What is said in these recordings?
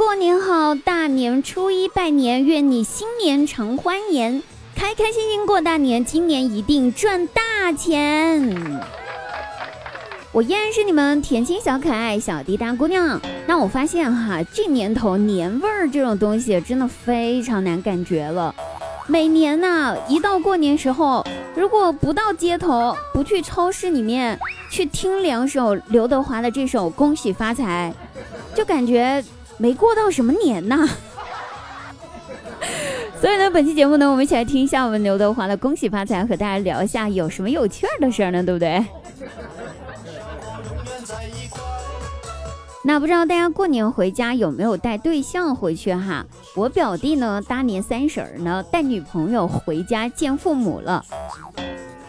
过年好，大年初一拜年，愿你新年常欢颜，开开心心过大年，今年一定赚大钱。我依然是你们甜心小可爱小滴答姑娘。那我发现哈，这年头年味儿这种东西真的非常难感觉了。每年呐，一到过年时候，如果不到街头，不去超市里面去听两首刘德华的这首《恭喜发财》，就感觉没过到什么年呐。所以呢，本期节目呢，我们一起来听一下我们刘德华的《恭喜发财》，和大家聊一下有什么有趣儿的事儿呢？对不对？那不知道大家过年回家有没有带对象回去哈？我表弟呢，大年三十儿呢带女朋友回家见父母了。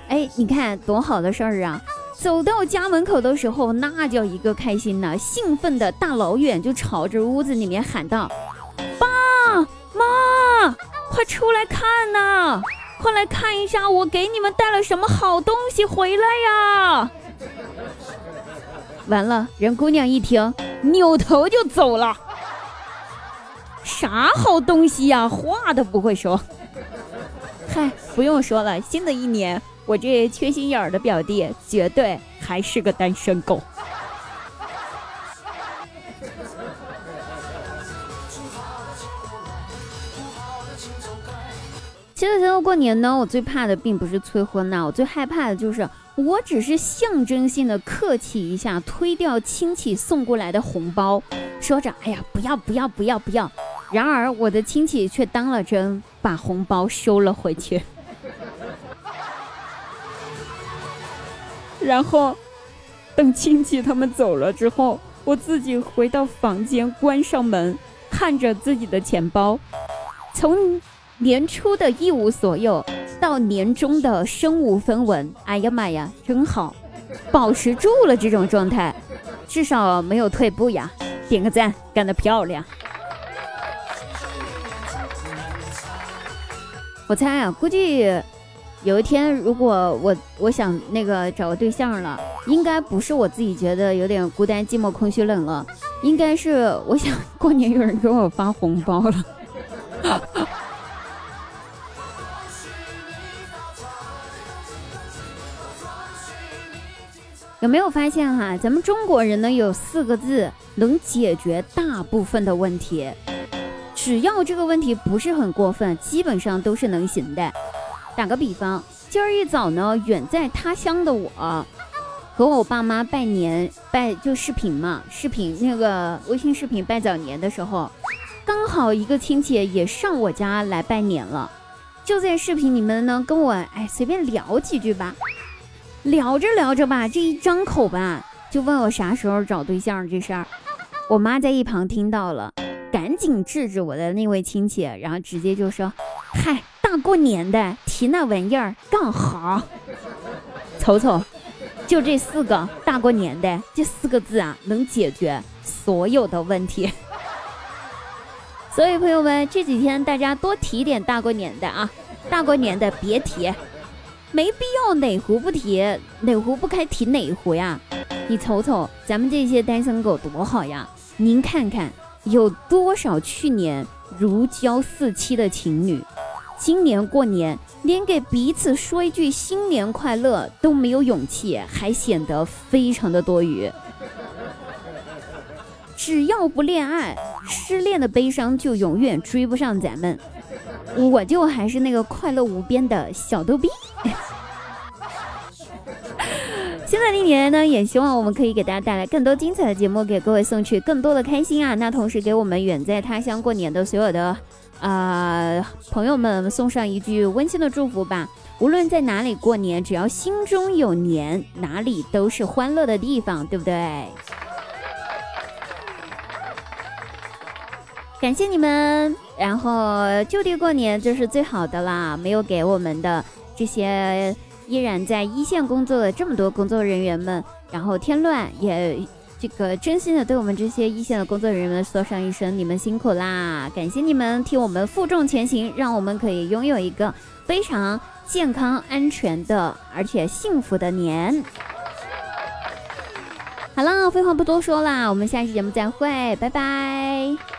哎，你看多好的事儿啊！走到家门口的时候，那叫一个开心呐，兴奋的大老远就朝着屋子里面喊道：“爸妈，快出来看呐！快来看一下，我给你们带了什么好东西回来呀！”完了，人姑娘一听，扭头就走了。啥好东西呀？话都不会说。嗨，不用说了，新的一年，我这缺心眼儿的表弟绝对还是个单身狗。其实，到过年呢，我最怕的并不是催婚呐，我最害怕的就是。我只是象征性的客气一下，推掉亲戚送过来的红包，说着“哎呀，不要不要不要不要”，然而我的亲戚却当了真，把红包收了回去。然后，等亲戚他们走了之后，我自己回到房间，关上门，看着自己的钱包，从年初的一无所有。到年终的身无分文，哎呀妈呀，真好，保持住了这种状态，至少没有退步呀，点个赞，干得漂亮。我猜啊，估计有一天如果我我想那个找个对象了，应该不是我自己觉得有点孤单寂寞空虚冷了，应该是我想过年有人给我发红包了。有没有发现哈？咱们中国人呢有四个字能解决大部分的问题，只要这个问题不是很过分，基本上都是能行的。打个比方，今儿一早呢，远在他乡的我，和我爸妈拜年拜就视频嘛，视频那个微信视频拜早年的时候，刚好一个亲戚也上我家来拜年了，就在视频里面呢跟我哎随便聊几句吧。聊着聊着吧，这一张口吧，就问我啥时候找对象这事儿。我妈在一旁听到了，赶紧制止我的那位亲戚，然后直接就说：“嗨，大过年的提那玩意儿干哈？瞅瞅，就这四个大过年的这四个字啊，能解决所有的问题。所以朋友们，这几天大家多提点大过年的啊，大过年的别提。”没必要哪壶不提哪壶不开提哪壶呀？你瞅瞅咱们这些单身狗多好呀！您看看有多少去年如胶似漆的情侣，今年过年连给彼此说一句新年快乐都没有勇气，还显得非常的多余。只要不恋爱，失恋的悲伤就永远追不上咱们。我就还是那个快乐无边的小逗逼。新的一年呢，也希望我们可以给大家带来更多精彩的节目，给各位送去更多的开心啊！那同时给我们远在他乡过年的所有的啊朋友们送上一句温馨的祝福吧。无论在哪里过年，只要心中有年，哪里都是欢乐的地方，对不对？感谢你们，然后就地过年就是最好的啦！没有给我们的这些依然在一线工作的这么多工作人员们，然后添乱，也这个真心的对我们这些一线的工作人员们说上一声你们辛苦啦！感谢你们替我们负重前行，让我们可以拥有一个非常健康、安全的而且幸福的年。好了，废话不多说啦，我们下期节目再会，拜拜。